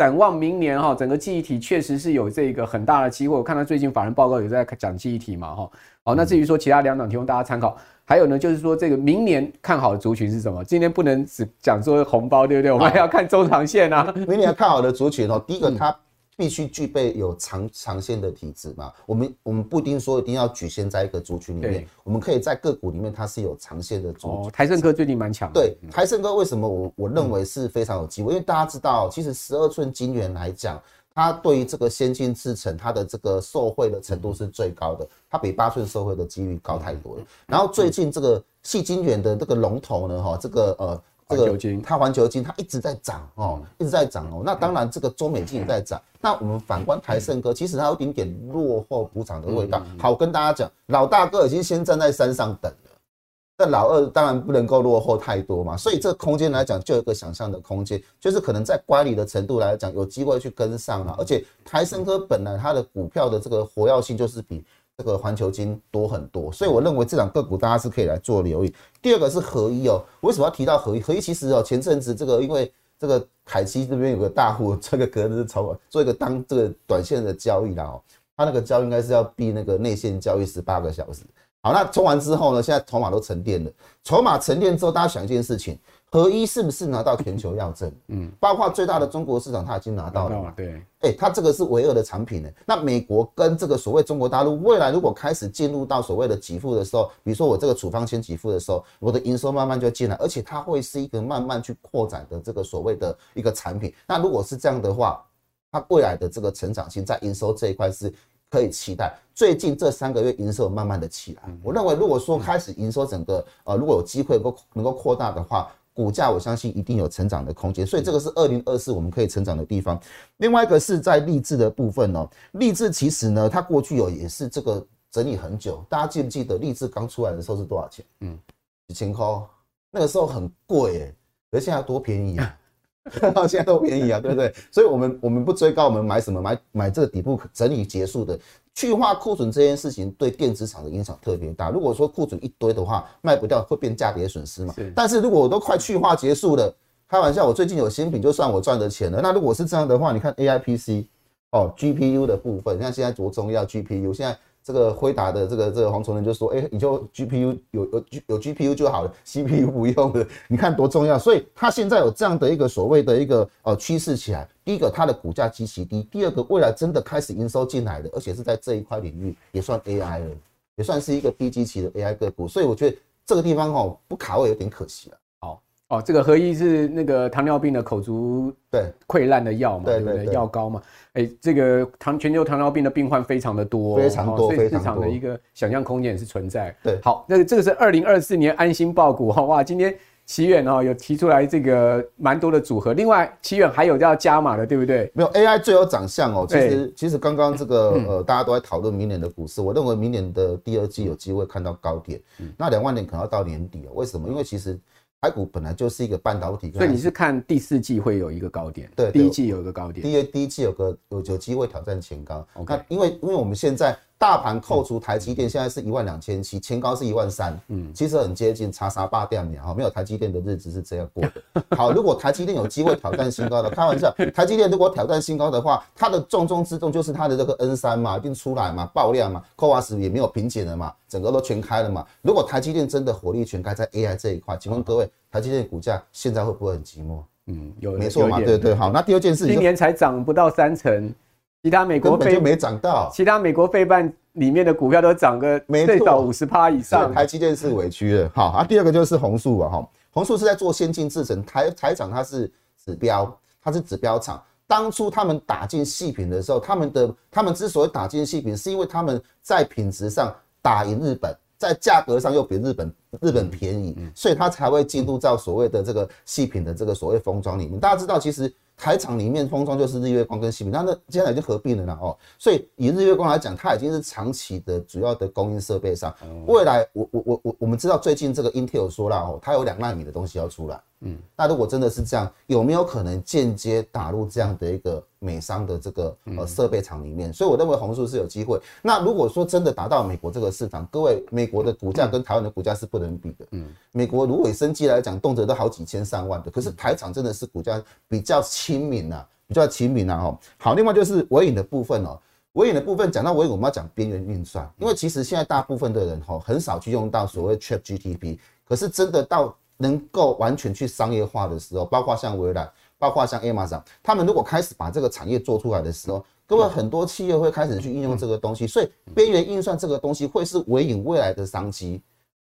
展望明年哈，整个记忆体确实是有这个很大的机会。我看到最近法人报告有在讲记忆体嘛哈。好，那至于说其他两档提供大家参考。还有呢，就是说这个明年看好的族群是什么？今天不能只讲说红包，对不对？我们还要看中长线啊。明年看好的族群哦，第一个它。必须具备有长长线的体质嘛？我们我们不一定说一定要局限在一个族群里面，我们可以在个股里面它是有长线的族群。哦，台盛科最近蛮强。对，台盛科为什么我我认为是非常有机会？因为大家知道，其实十二寸晶圆来讲，它对于这个先进制程，它的这个受惠的程度是最高的，它比八寸受惠的几率高太多了。然后最近这个细晶圆的这个龙头呢，哈，这个呃。这个它环球金它一直在涨哦，一直在涨哦。那当然，这个中美金也在涨。那我们反观台盛科，其实它有一点点落后补涨的味道。好，跟大家讲，老大哥已经先站在山上等了。那老二当然不能够落后太多嘛，所以这个空间来讲，就有一个想象的空间，就是可能在管理的程度来讲，有机会去跟上了。而且台盛科本来它的股票的这个活跃性就是比这个环球金多很多，所以我认为这两个股大家是可以来做留意。第二个是合一哦，为什么要提到合一？合一其实哦，前阵子这个因为这个凯西这边有个大户，这个格子筹做一个当这个短线的交易啦哦，他那个交易应该是要避那个内线交易十八个小时。好，那冲完之后呢？现在筹码都沉淀了。筹码沉淀之后，大家想一件事情：合一是不是拿到全球药证？嗯，包括最大的中国市场，它已经拿到了嘛？对。哎、欸，它这个是唯二的产品呢。那美国跟这个所谓中国大陆，未来如果开始进入到所谓的给付的时候，比如说我这个处方签给付的时候，我的营收慢慢就进来，而且它会是一个慢慢去扩展的这个所谓的一个产品。那如果是这样的话，它未来的这个成长性在营收这一块是。可以期待，最近这三个月营收慢慢的起来。我认为，如果说开始营收整个呃，如果有机会能够能够扩大的话，股价我相信一定有成长的空间。所以这个是二零二四我们可以成长的地方。另外一个是在励志的部分哦，励志其实呢，它过去有也是这个整理很久。大家记不记得励志刚出来的时候是多少钱？嗯，几千块，那个时候很贵哎，而现在多便宜啊！(laughs) 到现在都便宜啊，对不对？所以，我们我们不追高，我们买什么？买买这个底部整理结束的去化库存这件事情，对电子厂的影响特别大。如果说库存一堆的话，卖不掉会变价跌损失嘛。但是如果我都快去化结束了，开玩笑，我最近有新品，就算我赚的钱了。那如果是这样的话，你看 AIPC 哦，GPU 的部分，你看现在着重要，GPU 现在。这个辉达的这个这个黄崇仁就说：“哎，你就 GPU 有有有 GPU 就好了，CPU 不用了。(laughs) 你看多重要。所以它现在有这样的一个所谓的一个呃趋势起来。第一个，它的股价极其低；第二个，未来真的开始营收进来的，而且是在这一块领域也算 AI 了，也算是一个低基期的 AI 个股。所以我觉得这个地方哦不卡位有点可惜了。”哦，这个合一是那个糖尿病的口足对溃烂的药嘛，对，对不对？药膏嘛，哎，这个糖全球糖尿病的病患非常的多，非常多，所以市场的一个想象空间也是存在。对，好，那这个是二零二四年安心爆股哈，哇，今天奇远哦有提出来这个蛮多的组合，另外奇远还有要加码的，对不对？没有 AI 最有长相哦，其实其实刚刚这个呃大家都在讨论明年的股市，我认为明年的第二季有机会看到高点，那两万点可能要到年底哦，为什么？因为其实。台股本来就是一个半导体，所以你是看第四季会有一个高点，对，第一季有一个高点，第一第一季有个有有机会挑战前高。OK，因为因为我们现在。大盘扣除台积电，现在是一万两千七，前高是一万三，嗯，其实很接近，差三八点哈，没有台积电的日子是这样过的。(laughs) 好，如果台积电有机会挑战新高的，开玩笑，(laughs) 台积电如果挑战新高的话，它的重中之重就是它的这个 N 三嘛，一定出来嘛，爆量嘛，CoWoS 也没有瓶颈了嘛，整个都全开了嘛。如果台积电真的火力全开在 AI 这一块，请问各位，台积电股价现在会不会很寂寞？嗯，有，没错嘛，对对。好，那第二件事情，今年才涨不到三成。其他美国就没涨到，其他美国费半里面的股票都涨个最少五十趴以上。台积电是委屈了。好啊，第二个就是红树啊，哈，红树是在做先进制程，台台厂它是指标，它是指标厂。当初他们打进细品的时候，他们的他们之所以打进细品，是因为他们在品质上打赢日本，在价格上又比日本日本便宜，所以他才会进入到所谓的这个细品的这个所谓封装里面。大家知道，其实。台厂里面封装就是日月光跟细品，那那现在已经合并了啦哦，所以以日月光来讲，它已经是长期的主要的供应设备上。未来我我我我我们知道最近这个 Intel 说了哦，它有两纳米的东西要出来。嗯，那如果真的是这样，有没有可能间接打入这样的一个美商的这个呃设备厂里面？所以我认为红树是有机会。那如果说真的达到美国这个市场，各位，美国的股价跟台湾的股价是不能比的。嗯，美国如果以生机来讲，动辄都好几千上万的，可是台厂真的是股价比较亲民呐，比较亲民呐哈。好，另外就是尾影的部分哦，尾影的部分讲到尾影，我们要讲边缘运算，因为其实现在大部分的人哈很少去用到所谓 ChatGPT，可是真的到。能够完全去商业化的时候，包括像微软，包括像 Amazon，他们如果开始把这个产业做出来的时候，各位很多企业会开始去应用这个东西，所以边缘运算这个东西会是微影未来的商机。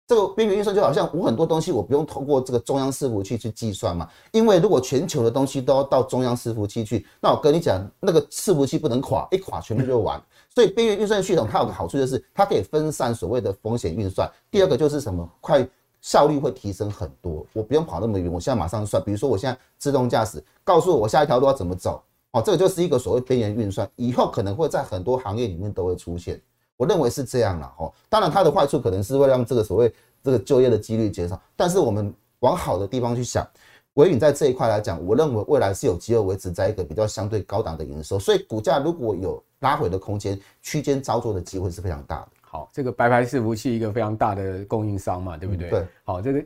这个边缘运算就好像我很多东西我不用透过这个中央伺服器去计算嘛，因为如果全球的东西都要到中央伺服器去，那我跟你讲，那个伺服器不能垮，一垮全部就完。所以边缘运算系统它有个好处就是它可以分散所谓的风险运算。第二个就是什么快。效率会提升很多，我不用跑那么远，我现在马上算。比如说，我现在自动驾驶，告诉我下一条路要怎么走，哦，这个就是一个所谓边缘运算，以后可能会在很多行业里面都会出现。我认为是这样了，哦，当然它的坏处可能是会让这个所谓这个就业的几率减少。但是我们往好的地方去想，纬颖在这一块来讲，我认为未来是有机会维持在一个比较相对高档的营收，所以股价如果有拉回的空间，区间操作的机会是非常大的。好，这个白牌伺服器一个非常大的供应商嘛，对不对？嗯、对。好，这个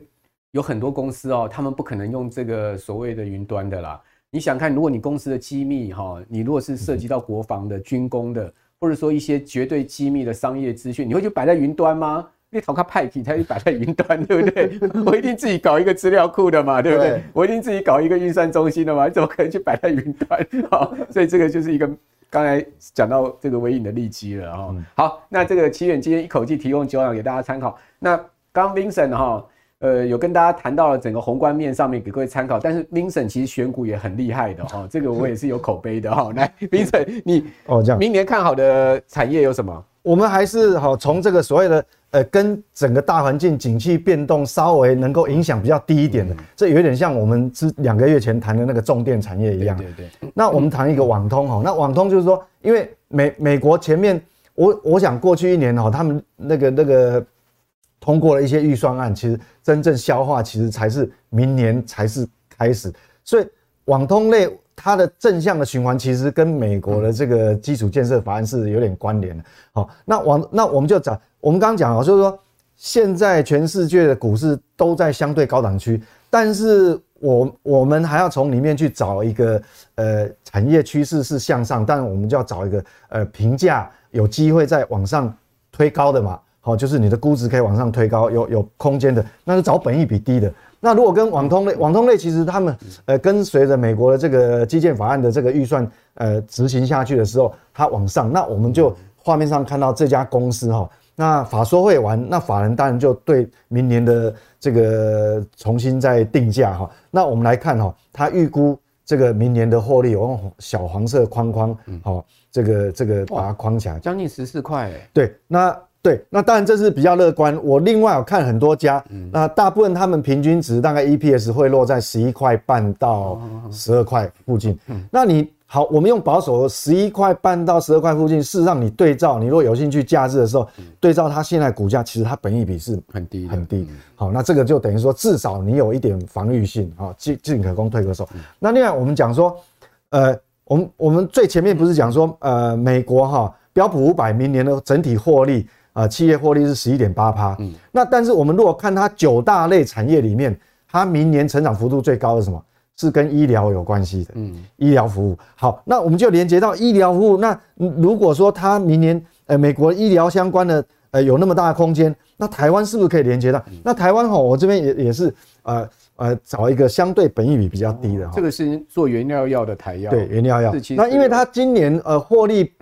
有很多公司哦，他们不可能用这个所谓的云端的啦。你想看，如果你公司的机密哈，你如果是涉及到国防的、军工的，或者说一些绝对机密的商业资讯，你会去摆在云端吗？你讨个派体，它就摆在云端，对不对？(laughs) 我一定自己搞一个资料库的嘛，对不对？我一定自己搞一个运算中心的嘛，你怎么可能去摆在云端？(laughs) 好，所以这个就是一个刚才讲到这个微影的利基了哈。好，那这个奇远今天一口气提供九档给大家参考。那刚 Vincent 哈。呃，有跟大家谈到了整个宏观面上面给各位参考，但是 Vincent 其实选股也很厉害的哈，(laughs) 这个我也是有口碑的哈。(laughs) 来，Vincent，你哦这样，明年看好的产业有什么？我们还是好从这个所谓的呃，跟整个大环境景气变动稍微能够影响比较低一点的，这有点像我们之两个月前谈的那个重电产业一样。对对。那我们谈一个网通哈，那网通就是说，因为美美国前面，我我想过去一年哈，他们那个那个。通过了一些预算案，其实真正消化其实才是明年才是开始，所以网通类它的正向的循环其实跟美国的这个基础建设法案是有点关联的。好，那往那我们就讲，我们刚刚讲啊，就是说现在全世界的股市都在相对高档区，但是我我们还要从里面去找一个呃产业趋势是向上，但我们就要找一个呃评价有机会再往上推高的嘛。哦，就是你的估值可以往上推高，有有空间的，那是找本益比低的。那如果跟网通类，网通类其实他们呃跟随着美国的这个基建法案的这个预算呃执行下去的时候，它往上，那我们就画面上看到这家公司哈，那法说会完，那法人当然就对明年的这个重新再定价哈。那我们来看哈，它预估这个明年的获利，我用小黄色框框，好，这个这个把它框起来，将近十四块哎。对，那。对，那当然这是比较乐观。我另外有看很多家，那大部分他们平均值大概 EPS 会落在十一块半到十二块附近。那你好，我们用保守的十一块半到十二块附近，事实上你对照，你如果有兴趣假日的时候，对照它现在股价，其实它本益比是很低很低。好，那这个就等于说至少你有一点防御性啊，进进可攻退可守。那另外我们讲说，呃，我们我们最前面不是讲说，呃，美国哈标普五百明年的整体获利。啊，企业获利是十一点八趴，嗯，那但是我们如果看它九大类产业里面，它明年成长幅度最高的是什么？是跟医疗有关系的，嗯，医疗服务。好，那我们就连接到医疗服务。那如果说它明年呃美国医疗相关的呃有那么大的空间，那台湾是不是可以连接到？那台湾哈，我这边也也是呃呃找一个相对本益比比较低的哈，这个是做原料药的台药，对，原料药。那因为它今年呃获利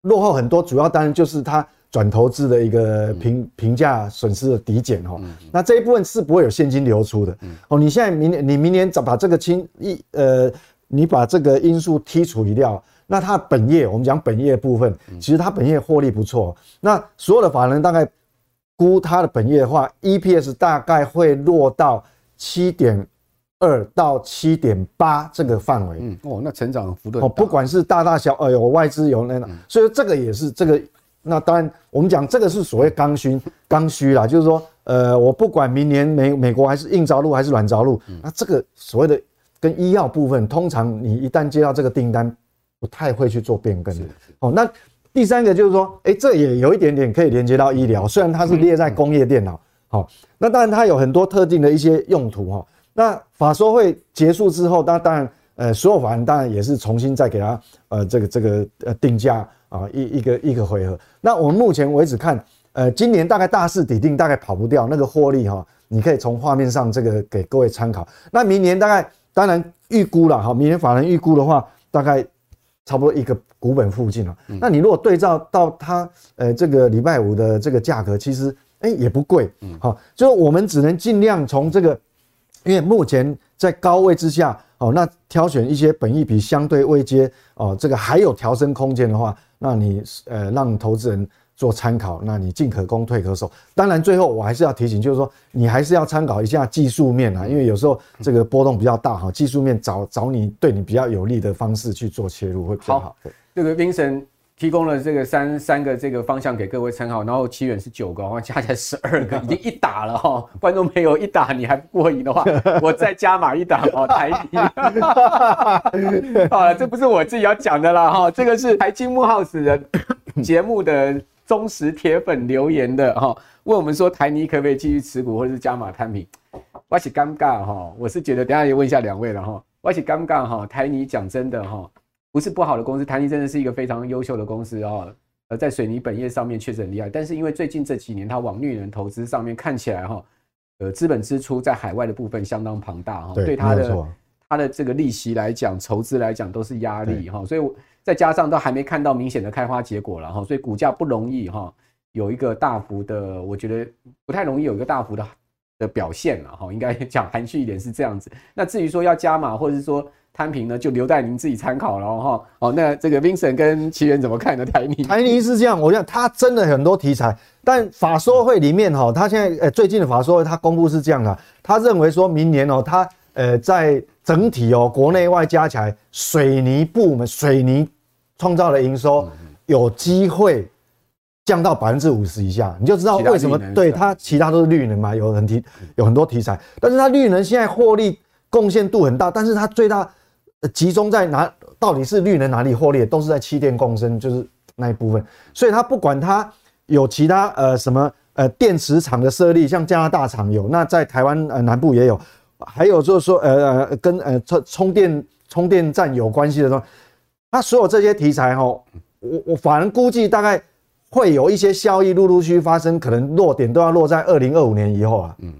落后很多，主要当然就是它。转投资的一个评评价损失的抵减哈，那这一部分是不会有现金流出的哦。你现在明年你明年找把这个清一呃，你把这个因素剔除掉，那它本业我们讲本业部分，其实它本业获利不错。那所有的法人大概估它的本业的话，EPS 大概会落到七点二到七点八这个范围。嗯哦，那成长幅度哦，不管是大大小，呃，有外资有那个，所以这个也是这个。那当然，我们讲这个是所谓刚需，刚需啦，就是说，呃，我不管明年美美国还是硬着陆还是软着陆，那这个所谓的跟医药部分，通常你一旦接到这个订单，不太会去做变更的。哦，那第三个就是说，诶，这也有一点点可以连接到医疗，虽然它是列在工业电脑，好，那当然它有很多特定的一些用途哈。那法说会结束之后，那当然，呃，所有法人当然也是重新再给它，呃，这个这个呃定价。啊，一一个一个回合。那我们目前为止看，呃，今年大概大势底定，大概跑不掉那个获利哈。你可以从画面上这个给各位参考。那明年大概当然预估了哈，明年法人预估的话，大概差不多一个股本附近了。那你如果对照到它呃这个礼拜五的这个价格，其实哎也不贵，好，就是我们只能尽量从这个，因为目前在高位之下，哦，那挑选一些本益比相对未接哦，这个还有调升空间的话。那你呃让投资人做参考，那你进可攻退可守。当然最后我还是要提醒，就是说你还是要参考一下技术面啊，因为有时候这个波动比较大哈，技术面找找你对你比较有利的方式去做切入会比较好。好，这个 Vincent 提供了这个三三个这个方向给各位参考，然后期元是九个，加起来十二个，已经一打了哈。观众朋友一打你还不过瘾的话，(laughs) 我再加码一打哦，台泥。好了，这不是我自己要讲的啦哈，这个是台积木 House 的 (coughs) 节目的忠实铁粉留言的哈，问我们说台泥可不可以继续持股或者是加码摊平？我是尴尬哈，我是觉得等下也问一下两位了哈，我是尴尬哈，台泥讲真的哈。不是不好的公司，台泥真的是一个非常优秀的公司哦。呃，在水泥本业上面确实很厉害，但是因为最近这几年它往绿能投资上面看起来哈，呃，资本支出在海外的部分相当庞大哈，对它的它的这个利息来讲，筹资来讲都是压力哈，所以再加上都还没看到明显的开花结果了哈，所以股价不容易哈，有一个大幅的，我觉得不太容易有一个大幅的的表现了哈，应该讲含蓄一点是这样子。那至于说要加码，或者是说。摊平呢，就留待您自己参考了哈。哦，那这个 Vincent 跟奇源怎么看呢？台泥，台泥是这样，我想他真的很多题材，但法说会里面哈，他现在呃最近的法说会他公布是这样的，他认为说明年哦，他呃在整体哦国内外加起来水泥部门水泥创造的营收有机会降到百分之五十以下，你就知道为什么对他其他都是绿能嘛，有很题有很多题材，但是他绿能现在获利贡献度很大，但是他最大。集中在哪？到底是绿能哪里获利？都是在气电共生，就是那一部分。所以它不管它有其他呃什么呃电池厂的设立，像加拿大厂有，那在台湾呃南部也有，还有就是说呃呃跟呃充充电充电站有关系的东西，它所有这些题材哈，我我反而估计大概会有一些效益陆陆续续发生，可能落点都要落在二零二五年以后啊。嗯。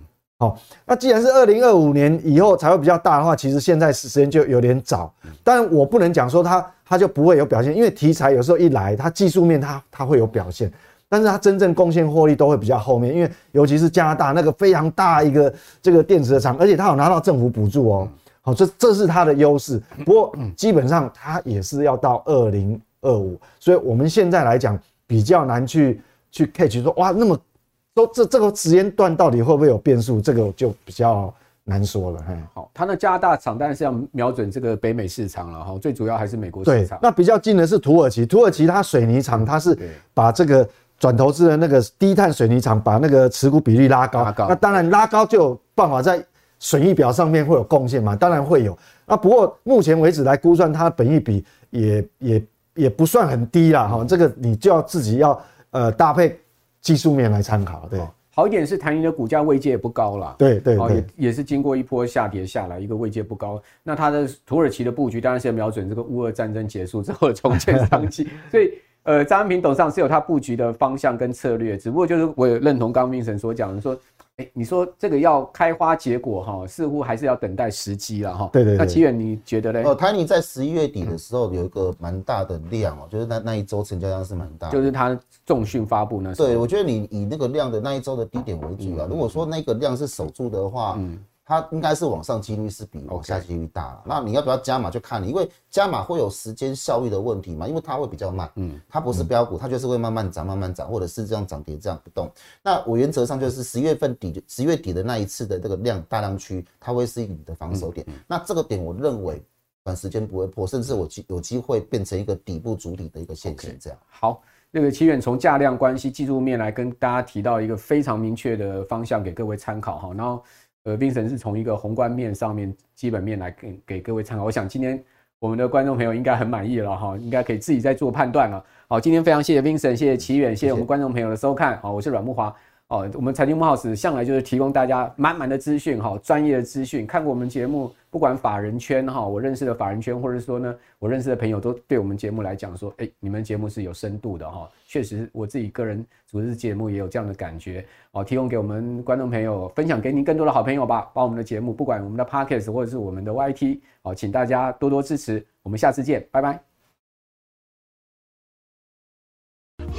好，那既然是二零二五年以后才会比较大的话，其实现在时间就有点早。但我不能讲说它它就不会有表现，因为题材有时候一来，它技术面它它会有表现，但是它真正贡献获利都会比较后面，因为尤其是加拿大那个非常大一个这个电池的厂，而且它有拿到政府补助哦。好，这这是它的优势。不过基本上它也是要到二零二五，所以我们现在来讲比较难去去 catch 说哇那么。说这这个时间段到底会不会有变数？这个就比较难说了。嘿，好，它的加拿大厂当然是要瞄准这个北美市场了哈，最主要还是美国市场。那比较近的是土耳其，土耳其它水泥厂它是把这个转投资的那个低碳水泥厂，把那个持股比例拉高。拉高。那当然拉高就有办法在损益表上面会有贡献嘛？当然会有。那不过目前为止来估算，它本益比也也也不算很低啦哈。这个你就要自己要呃搭配。技术面来参考，对，好一点是台泥的股价位阶也不高了，对对哦，也也是经过一波下跌下来，一个位阶不高。那它的土耳其的布局当然是要瞄准这个乌俄战争结束之后的重建商机，(laughs) 所以呃，张安平董事长是有他布局的方向跟策略，只不过就是我也认同刚明神所讲的说。哎，你说这个要开花结果哈，似乎还是要等待时机了哈。对对，对。那奇远你觉得呢？哦，台泥在十一月底的时候有一个蛮大的量哦，就是那那一周成交量是蛮大的。就是他重讯发布那时候。对，我觉得你以那个量的那一周的低点为主啊。如果说那个量是守住的话，嗯。它应该是往上几率是比往下几率大了。那你要不要加码就看你，因为加码会有时间效率的问题嘛，因为它会比较慢。嗯，它不是标股，它就是会慢慢涨，慢慢涨，或者是这样涨跌这样不动。那我原则上就是十月份底，十月底的那一次的这个量大量区，它会是你的防守点。那这个点我认为短时间不会破，甚至我机有机会变成一个底部主体的一个现象。这样。Okay. 好，那个奇远从价量关系技术面来跟大家提到一个非常明确的方向给各位参考哈，然后。呃，Vincent 是从一个宏观面上面、基本面来给给各位参考。我想今天我们的观众朋友应该很满意了哈，应该可以自己再做判断了。好，今天非常谢谢 Vincent，谢谢奇远，谢谢我们观众朋友的收看。好，我是阮慕驊。哦，我们财经慕 House 向来就是提供大家满满的资讯，哈，专业的资讯。看过我们节目，不管法人圈哈，我认识的法人圈，或者说呢，我认识的朋友，都对我们节目来讲说，哎、你们节目是有深度的哈。确实，我自己个人主持节目也有这样的感觉。哦，提供给我们观众朋友分享给您更多的好朋友吧。把我们的节目，不管我们的 Podcast 或者是我们的 YT，哦，请大家多多支持。我们下次见，拜拜。